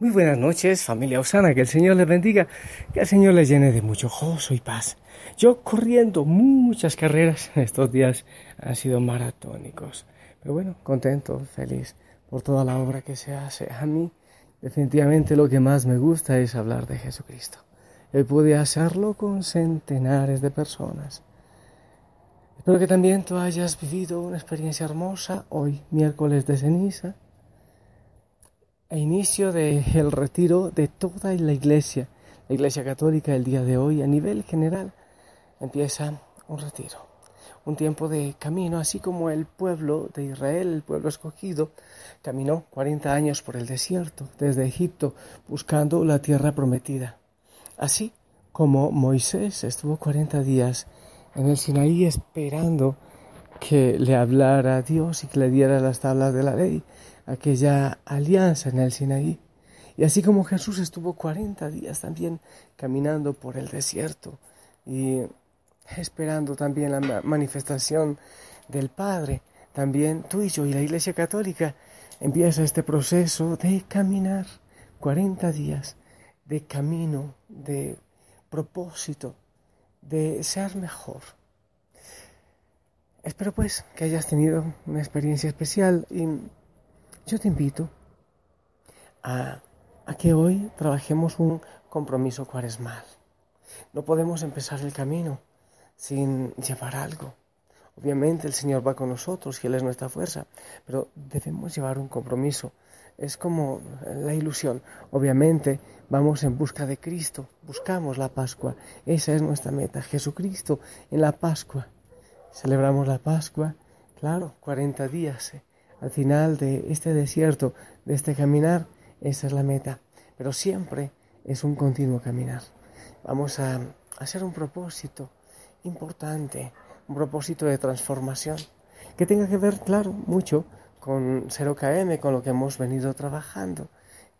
Muy buenas noches, familia Osana, que el Señor les bendiga, que el Señor les llene de mucho gozo y paz. Yo corriendo muchas carreras estos días han sido maratónicos, pero bueno, contento, feliz por toda la obra que se hace. A mí definitivamente lo que más me gusta es hablar de Jesucristo. Él puede hacerlo con centenares de personas. Espero que también tú hayas vivido una experiencia hermosa hoy, miércoles de ceniza a inicio del retiro de toda la iglesia, la iglesia católica el día de hoy a nivel general, empieza un retiro, un tiempo de camino, así como el pueblo de Israel, el pueblo escogido, caminó 40 años por el desierto, desde Egipto, buscando la tierra prometida. Así como Moisés estuvo 40 días en el Sinaí esperando que le hablara Dios y que le diera las tablas de la ley, aquella alianza en el Sinaí. Y así como Jesús estuvo 40 días también caminando por el desierto y esperando también la manifestación del Padre, también tú y yo y la Iglesia Católica empieza este proceso de caminar 40 días de camino, de propósito, de ser mejor. Espero pues que hayas tenido una experiencia especial y yo te invito a, que hoy trabajemos un compromiso cuaresmal. No podemos empezar el camino sin llevar algo. Obviamente el Señor va con nosotros y Él es nuestra fuerza, pero debemos llevar un compromiso. Es como la ilusión. Obviamente vamos en busca de Cristo, buscamos la Pascua. Esa es nuestra meta, Jesucristo en la Pascua. Celebramos la Pascua, claro, 40 días. ¿eh? Al final de este desierto, de este caminar, esa es la meta. Pero siempre es un continuo caminar. Vamos a hacer un propósito importante, un propósito de transformación, que tenga que ver, claro, mucho con 0KM, con lo que hemos venido trabajando,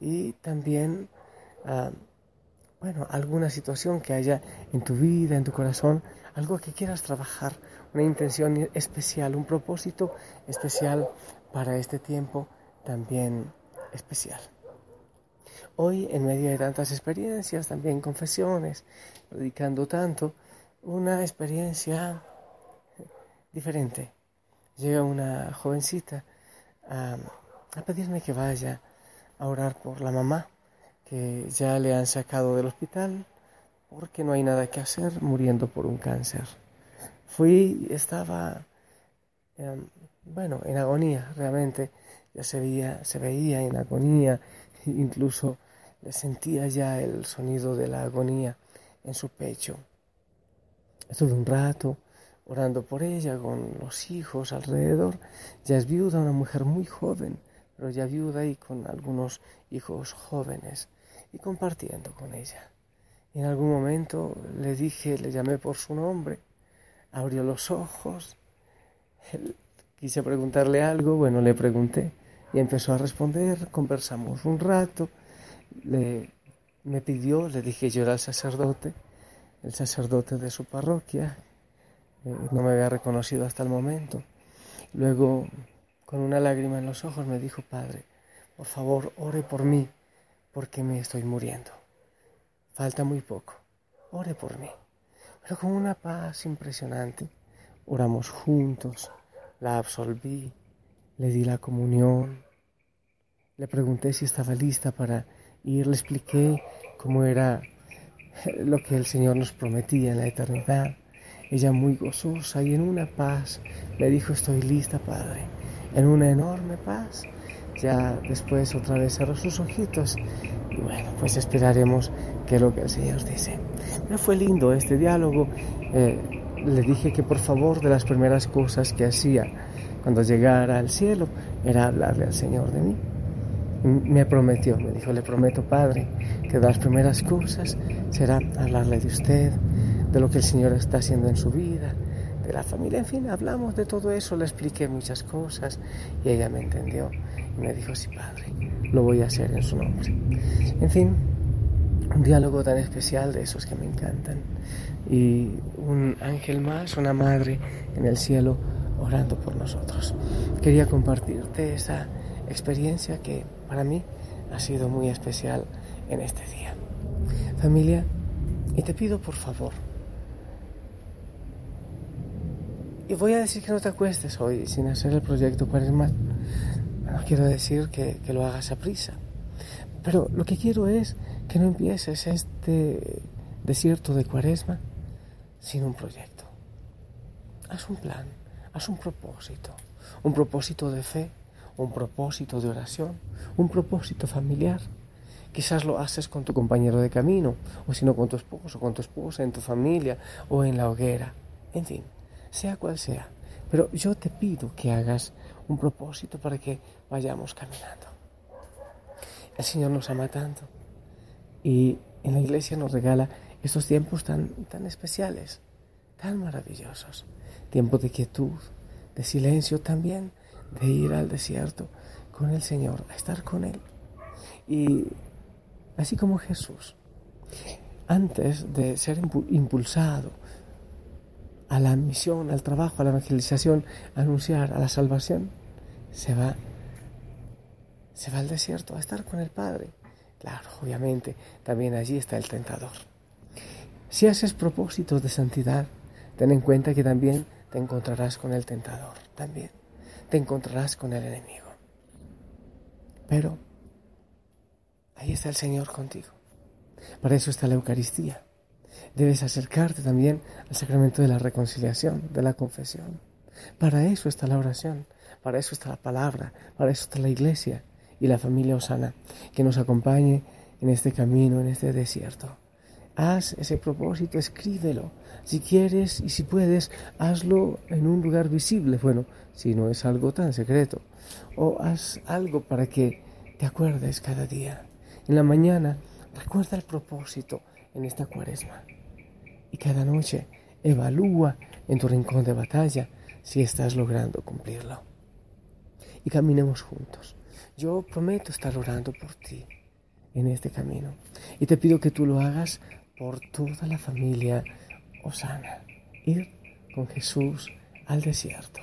y también, ah, bueno, alguna situación que haya en tu vida, en tu corazón, algo que quieras trabajar, una intención especial, un propósito especial para este tiempo también especial. Hoy, en medio de tantas experiencias, también confesiones, predicando tanto, una experiencia diferente. Llega una jovencita a, pedirme que vaya a orar por la mamá, que ya le han sacado del hospital porque no hay nada que hacer muriendo por un cáncer. Fui, estaba em, bueno, en agonía, realmente ya se veía, se veía en agonía, incluso le sentía ya el sonido de la agonía en su pecho. Estuve un rato orando por ella con los hijos alrededor. Ya es viuda, una mujer muy joven, pero ya viuda y con algunos hijos jóvenes y compartiendo con ella. En algún momento le dije, le llamé por su nombre, abrió los ojos, Quise preguntarle algo, bueno, le pregunté y empezó a responder, conversamos un rato, le, me pidió, le dije yo era el sacerdote, el sacerdote de su parroquia, eh, no me había reconocido hasta el momento. Luego, con una lágrima en los ojos, me dijo, Padre, por favor, ore por mí, porque me estoy muriendo. Falta muy poco, ore por mí. Pero con una paz impresionante, oramos juntos la absolví, le di la comunión, le pregunté si estaba lista para ir, le expliqué cómo era lo que el Señor nos prometía en la eternidad. Ella muy gozosa y en una paz le dijo estoy lista, Padre, en una enorme paz. Ya después otra vez cerró sus ojitos y bueno, pues esperaremos que lo que el Señor dice. Pero fue lindo este diálogo. Eh, le dije que por favor de las primeras cosas que hacía cuando llegara al cielo era hablarle al Señor de mí. Me prometió, me dijo, le prometo Padre, que de las primeras cosas será hablarle de usted, de lo que el Señor está haciendo en su vida, de la familia, en fin, hablamos de todo eso, le expliqué muchas cosas y ella me entendió y me dijo, sí Padre, lo voy a hacer en su nombre. En fin, un diálogo tan especial de esos que me encantan. Y un ángel más, una madre en el cielo orando por nosotros. Quería compartirte esa experiencia que para mí ha sido muy especial en este día. Familia, y te pido por favor, y voy a decir que no te acuestes hoy sin hacer el proyecto Cuaresmal. No quiero decir que, que lo hagas a prisa, pero lo que quiero es que no empieces este desierto de Cuaresma sin un proyecto. Haz un plan, haz un propósito, un propósito de fe, un propósito de oración, un propósito familiar. Quizás lo haces con tu compañero de camino, o si no con tu esposo, con tu esposa, en tu familia o en la hoguera. En fin, sea cual sea. Pero yo te pido que hagas un propósito para que vayamos caminando. El Señor nos ama tanto y en la iglesia nos regala estos tiempos tan, tan especiales, tan maravillosos. Tiempo de quietud, de silencio también, de ir al desierto con el Señor, a estar con Él. Y así como Jesús, antes de ser impulsado a la misión, al trabajo, a la evangelización, a anunciar, a la salvación, se va, se va al desierto a estar con el Padre. Claro, obviamente, también allí está el tentador. Si haces propósitos de santidad, ten en cuenta que también te encontrarás con el tentador, también te encontrarás con el enemigo. Pero ahí está el Señor contigo. Para eso está la Eucaristía. Debes acercarte también al sacramento de la reconciliación, de la confesión. Para eso está la oración, para eso está la palabra, para eso está la iglesia y la familia Osana, que nos acompañe en este camino, en este desierto. Haz ese propósito, escríbelo. Si quieres y si puedes, hazlo en un lugar visible. Bueno, si no es algo tan secreto. O haz algo para que te acuerdes cada día. En la mañana, recuerda el propósito en esta cuaresma. Y cada noche, evalúa en tu rincón de batalla si estás logrando cumplirlo. Y caminemos juntos. Yo prometo estar orando por ti en este camino. Y te pido que tú lo hagas por toda la familia Osana. Ir con Jesús al desierto.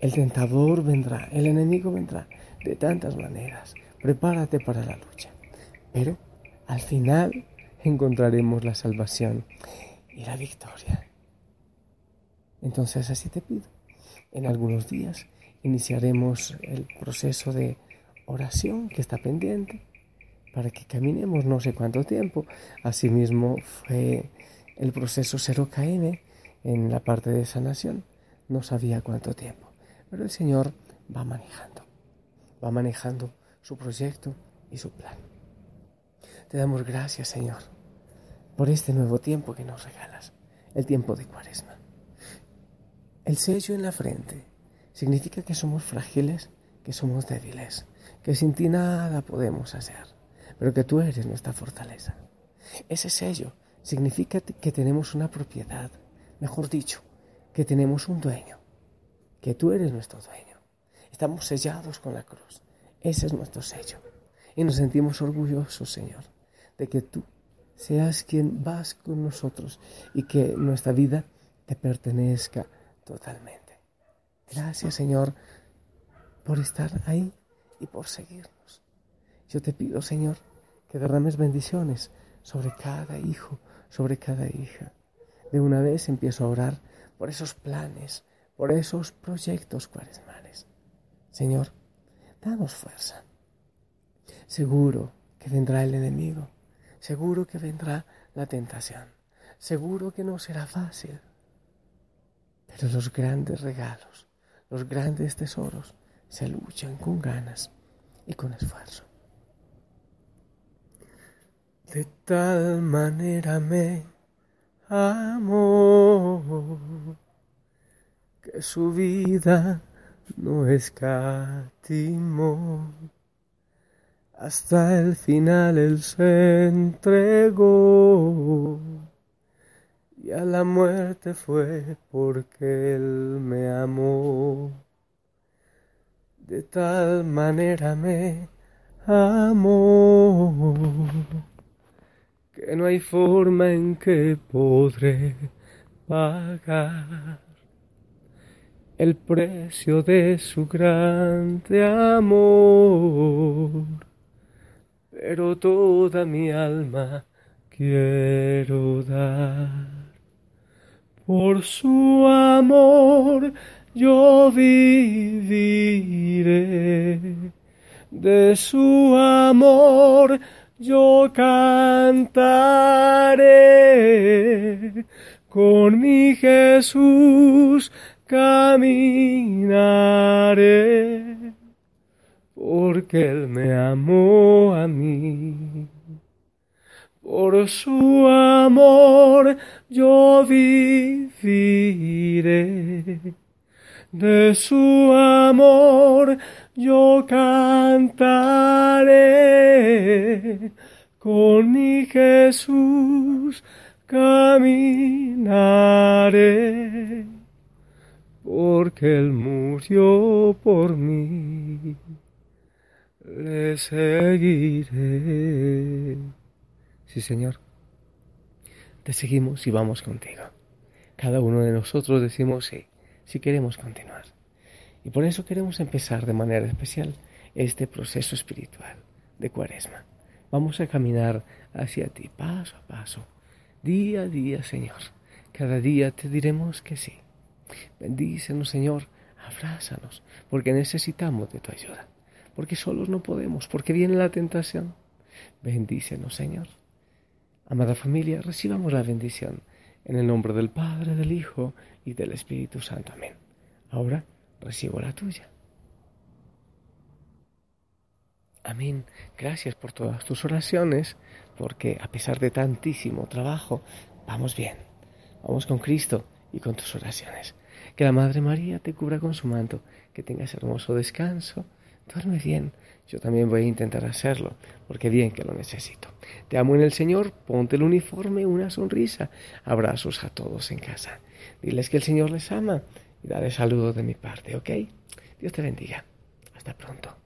El tentador vendrá, el enemigo vendrá de tantas maneras. Prepárate para la lucha. Pero al final encontraremos la salvación y la victoria. Entonces así te pido. En algunos días iniciaremos el proceso de oración que está pendiente para que caminemos no sé cuánto tiempo. Asimismo fue el proceso 0KM en la parte de sanación. No sabía cuánto tiempo, pero el Señor va manejando, va manejando su proyecto y su plan. Te damos gracias, Señor, por este nuevo tiempo que nos regalas, el tiempo de Cuaresma. El sello en la frente significa que somos frágiles, que somos débiles, que sin ti nada podemos hacer, pero que tú eres nuestra fortaleza. Ese sello significa que tenemos una propiedad, mejor dicho, que tenemos un dueño, que tú eres nuestro dueño. Estamos sellados con la cruz. Ese es nuestro sello. Y nos sentimos orgullosos, Señor, de que tú seas quien vas con nosotros y que nuestra vida te pertenezca totalmente. Gracias, Señor, por estar ahí y por seguirnos. Yo te pido, Señor, que derrames bendiciones sobre cada hijo, sobre cada hija. De una vez empiezo a orar por esos planes, por esos proyectos cuaresmales. Señor, danos fuerza. Seguro que vendrá el enemigo, seguro que vendrá la tentación, seguro que no será fácil. Pero los grandes regalos, los grandes tesoros, se luchan con ganas y con esfuerzo. De tal manera me amó que su vida no escatimó. Hasta el final él se entregó y a la muerte fue porque él me amó de tal manera me amó que no hay forma en que podré pagar el precio de su grande amor. pero toda mi alma quiero dar. Por su amor yo viviré, de su amor yo cantaré, con mi Jesús caminaré, porque Él me amó a mí. Por su amor yo viviré, de su amor yo cantaré, con mi Jesús caminaré, porque Él murió por mí, le seguiré. Sí, Señor, te seguimos y vamos contigo. Cada uno de nosotros decimos sí, si queremos continuar. Y por eso queremos empezar de manera especial este proceso espiritual de cuaresma. Vamos a caminar hacia ti paso a paso, día a día, Señor. Cada día te diremos que sí. Bendícenos, Señor, abrázanos, porque necesitamos de tu ayuda, porque solos no podemos, porque viene la tentación. Bendícenos, Señor. Amada familia, recibamos la bendición en el nombre del Padre, del Hijo y del Espíritu Santo. Amén. Ahora recibo la tuya. Amén. Gracias por todas tus oraciones, porque a pesar de tantísimo trabajo, vamos bien. Vamos con Cristo y con tus oraciones. Que la Madre María te cubra con su manto, que tengas hermoso descanso Duerme bien. Yo también voy a intentar hacerlo, porque bien que lo necesito. Te amo en el Señor, ponte el uniforme, una sonrisa. Abrazos a todos en casa. Diles que el Señor les ama y dale saludos de mi parte, ¿ok? Dios te bendiga. Hasta pronto.